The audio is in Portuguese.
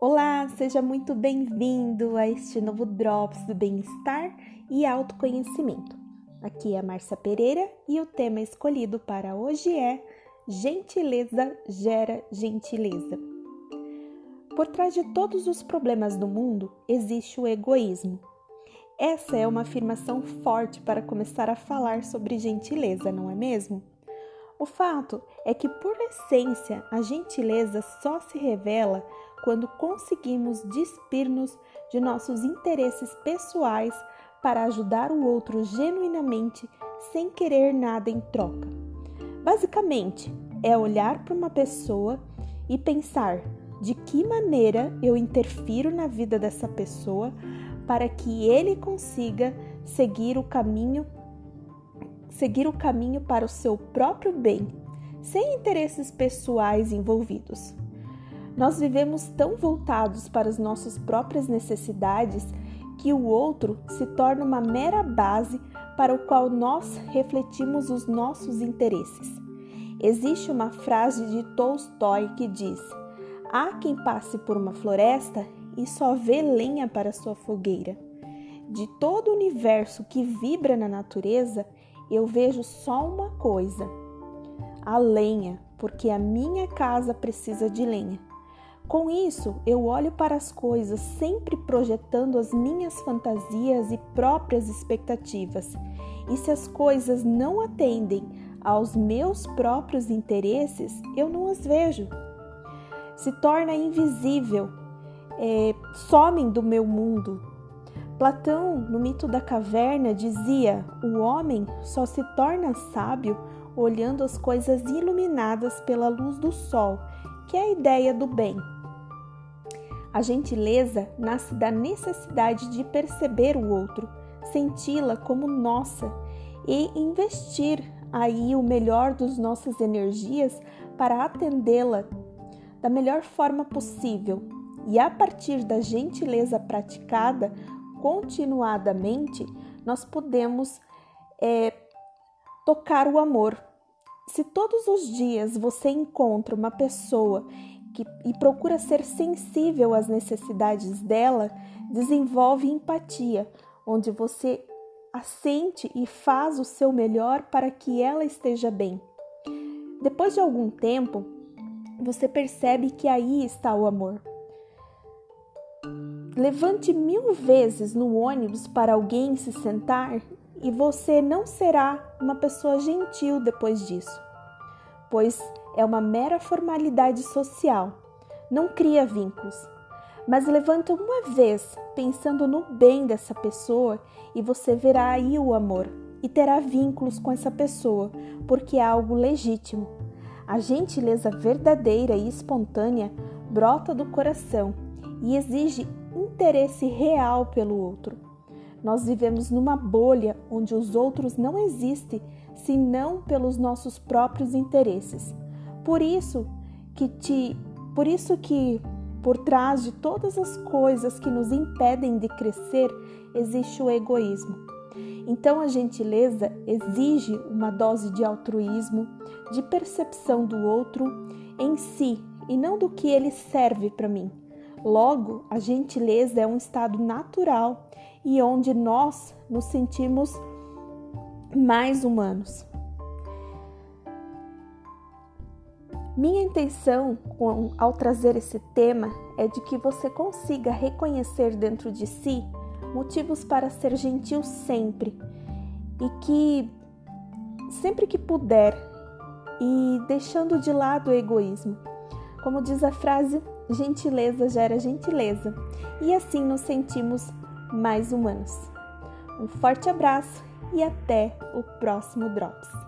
Olá, seja muito bem-vindo a este novo Drops do Bem-Estar e Autoconhecimento. Aqui é a Márcia Pereira e o tema escolhido para hoje é Gentileza gera gentileza. Por trás de todos os problemas do mundo existe o egoísmo. Essa é uma afirmação forte para começar a falar sobre gentileza, não é mesmo? O fato é que, por essência, a gentileza só se revela quando conseguimos despir-nos de nossos interesses pessoais para ajudar o outro genuinamente sem querer nada em troca. Basicamente, é olhar para uma pessoa e pensar de que maneira eu interfiro na vida dessa pessoa para que ele consiga seguir o caminho seguir o caminho para o seu próprio bem, sem interesses pessoais envolvidos. Nós vivemos tão voltados para as nossas próprias necessidades que o outro se torna uma mera base para o qual nós refletimos os nossos interesses. Existe uma frase de Tolstói que diz: Há quem passe por uma floresta e só vê lenha para sua fogueira. De todo o universo que vibra na natureza, eu vejo só uma coisa: a lenha, porque a minha casa precisa de lenha. Com isso, eu olho para as coisas sempre projetando as minhas fantasias e próprias expectativas. E se as coisas não atendem aos meus próprios interesses, eu não as vejo. Se torna invisível, é, somem do meu mundo, Platão, no mito da caverna, dizia: o homem só se torna sábio olhando as coisas iluminadas pela luz do sol, que é a ideia do bem. A gentileza nasce da necessidade de perceber o outro, senti-la como nossa e investir aí o melhor das nossas energias para atendê-la da melhor forma possível. E a partir da gentileza praticada, continuadamente, nós podemos é, tocar o amor. Se todos os dias você encontra uma pessoa que, e procura ser sensível às necessidades dela, desenvolve empatia, onde você assente e faz o seu melhor para que ela esteja bem. Depois de algum tempo, você percebe que aí está o amor. Levante mil vezes no ônibus para alguém se sentar e você não será uma pessoa gentil depois disso, pois é uma mera formalidade social, não cria vínculos. Mas levanta uma vez pensando no bem dessa pessoa e você verá aí o amor e terá vínculos com essa pessoa, porque é algo legítimo. A gentileza verdadeira e espontânea brota do coração e exige interesse real pelo outro. Nós vivemos numa bolha onde os outros não existem senão pelos nossos próprios interesses. Por isso que te, por isso que por trás de todas as coisas que nos impedem de crescer existe o egoísmo. Então a gentileza exige uma dose de altruísmo, de percepção do outro em si e não do que ele serve para mim. Logo, a gentileza é um estado natural e onde nós nos sentimos mais humanos. Minha intenção ao trazer esse tema é de que você consiga reconhecer dentro de si motivos para ser gentil sempre e que sempre que puder e deixando de lado o egoísmo. Como diz a frase, gentileza gera gentileza e assim nos sentimos mais humanos. Um forte abraço e até o próximo Drops.